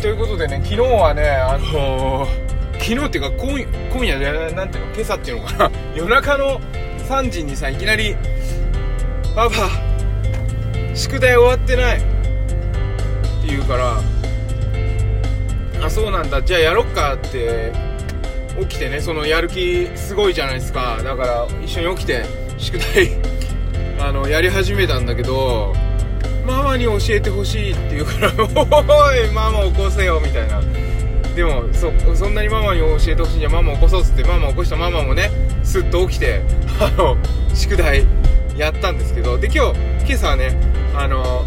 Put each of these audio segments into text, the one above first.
ということでね昨日はねあのー、昨日っていうか今今夜でなんていうの今朝っていうのかな。夜中の3時にさいきなり「パパ宿題終わってない」って言うから「あそうなんだ。じゃあやろっか」って起きてねそのやる気すごいじゃないですか。だから一緒に起きて宿題 あのやり始めたんだけどママに教えてほしいって言うから「おいママ起こせよ」みたいな。でもそそんなにママに教えてほしいんじゃママ起こそうっつってママ起こしたママもねスッと起きて あの宿題やったんですけどで今日今朝はねあの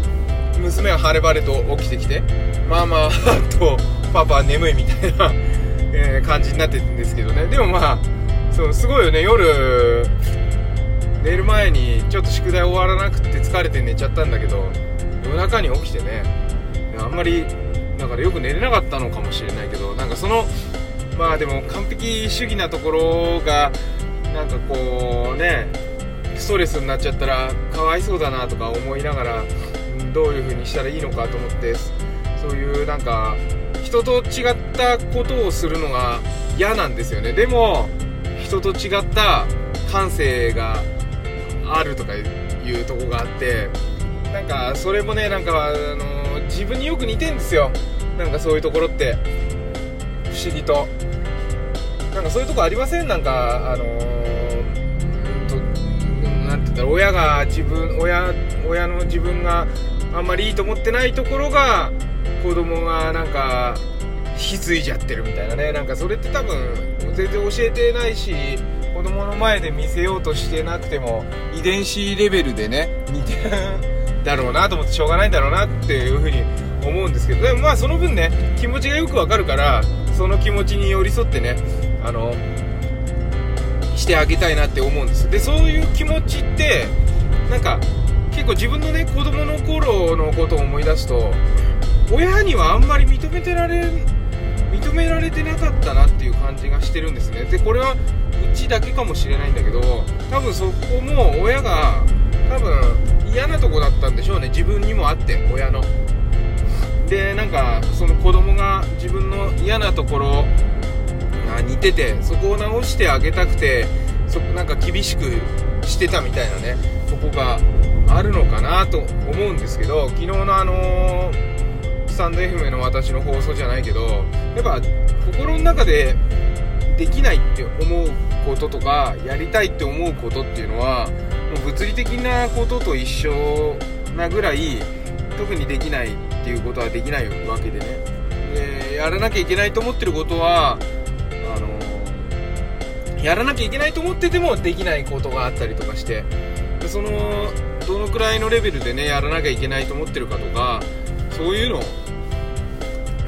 娘は晴れ晴れと起きてきてママとパパ眠いみたいな、え、感じになってるんですけどね。でもまあそうすごいよね。夜ちょっと宿題終わらなくて疲れて寝ちゃったんだけど夜中に起きてねあんまりだからよく寝れなかったのかもしれないけどなんかそのまあでも完璧主義なところがなんかこうねストレスになっちゃったらかわいそうだなとか思いながらどういう風にしたらいいのかと思ってそういうなんか人と違ったことをするのが嫌なんですよね。でも人と違った感性があるとかいうとこがあってなんかそれもねなんかあの自分によく似てんですよ。なんかそういうところって。不思議と。なんかそういうとこありません？なんかあのー、となて言ったら親が自分親親の自分があんまりいいと思ってないところが子供がなんか引き継いじゃってるみたいなね。なんかそれって多分全然教えてないし子供の前で見せようとしてなくても遺伝子レベルでね似てるだろうなと思ってしょうがないんだろうなっていうふうに思うんですけどでもまあその分ね気持ちがよくわかるからその気持ちに寄り添ってねあのしてあげたいなって思うんです。でそういう気持ちってなんか結構自分のね子供の頃のことを思い出すと親にはあんまり認めてられ認められてなかったなっていう感じがしてるんですね。でこれはうちだけかもしれないんだけど多分そこも親が多分嫌なとこだったんでしょうね。自分にもあって親の。でなんかその子供が自分の嫌なところが似ててそこを直してあげたくてそなんか厳しくしてたみたいなねとこがあるのかなと思うんですけど昨日のあのー、スタンド FM の私の放送じゃないけどやっぱ心の中でできないって思うこととかやりたいって思うことっていうのはもう物理的なことと一緒なぐらい特にできないっていうことはできないわけでね。でやらなきゃいけないと思ってることはあのやらなきゃいけないと思っててもできないことがあったりとかしてでそのどのくらいのレベルでねやらなきゃいけないと思ってるかとかそういうの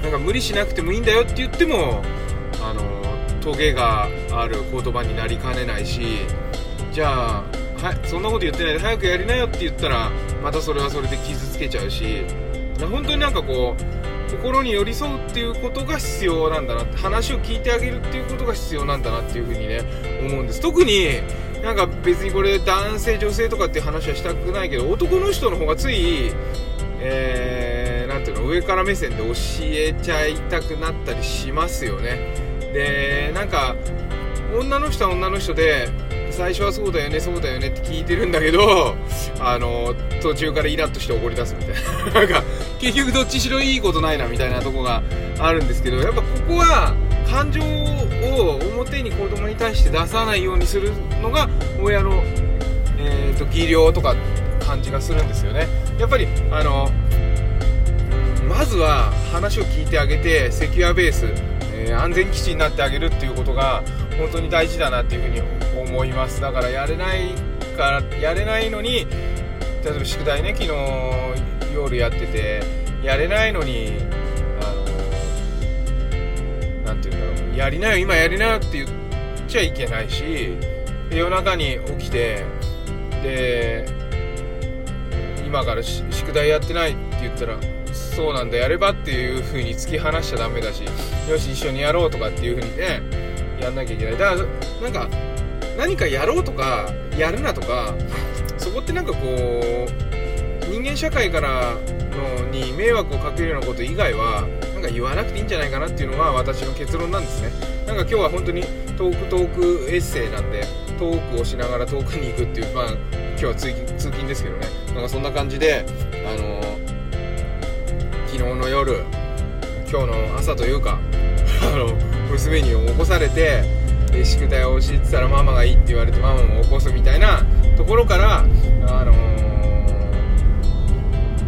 なんか無理しなくてもいいんだよって言ってもあのトゲがある言葉になりかねないしじゃあはそんなこと言ってないで早くやりなよって言ったらまたそれはそれで傷つけちゃうし本当になんかこう心に寄り添うっていうことが必要なんだなって話を聞いてあげるっていうことが必要なんだなっていうふうにね思うんです。特になんか別にこれ男性女性とかって話はしたくないけど男の人の方がついえー、ていうの上から目線で教えちゃいたくなったりしますよね。でなんか女の人は女の人で最初はそうだよねそうだよねって聞いてるんだけどあの途中からイラッとして怒り出すみたいな。なんか結局どっちしろいいことないなみたいなとこがあるんですけどやっぱここは感情を表に子供に対して出さないようにするのが親の、えーと、技量とか感じがするんですよね。やっぱりあのまずは話を聞いてあげてセキュアベース、えー、安全基地になってあげるっていうことが本当に大事だなっていうふうに思います。だからやれないからやれないのに例えば宿題ね昨日夜やっててやれないのにあの何て言うんだろうやりなよ今やりなよって言っちゃいけないし夜中に起きてで今から宿題やってないって言ったらそうなんだやればっていう風に突き放しちゃダメだしよし一緒にやろうとかっていう風にねやんなきゃいけない。だからなんか何かやろうとかやるなとかそこってなんかこう人間社会からのに迷惑をかけるようなこと以外はなんか言わなくていいんじゃないかなっていうのが私の結論なんですね。なんか今日は本当にトークトークエッセイなんでトークをしながら遠くに行くっていうまあ今日は通勤ですけどね。なんかそんな感じであの、昨日の夜今日の朝というか あの娘に起こされて宿題を教えてたらママがいいって言われてママも起こすみたいなところからあのー、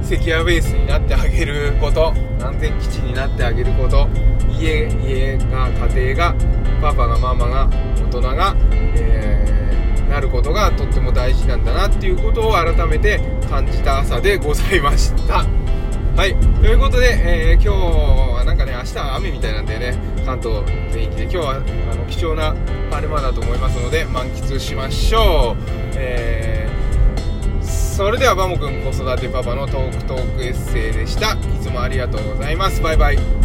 セキュアベースになってあげること安全基地になってあげること家家が家庭がパパがママが大人が、えー、なることがとっても大事なんだなっていうことを改めて感じた朝でございました。はい。ということで、えー、今日はなんかね明日は雨みたいなんでね関東全域で今日はあの貴重な晴れ間だと思いますので満喫しましょう、えー、それではバモくん子育てパパのトークトークエッセイでした。いつもありがとうございます。バイバイ。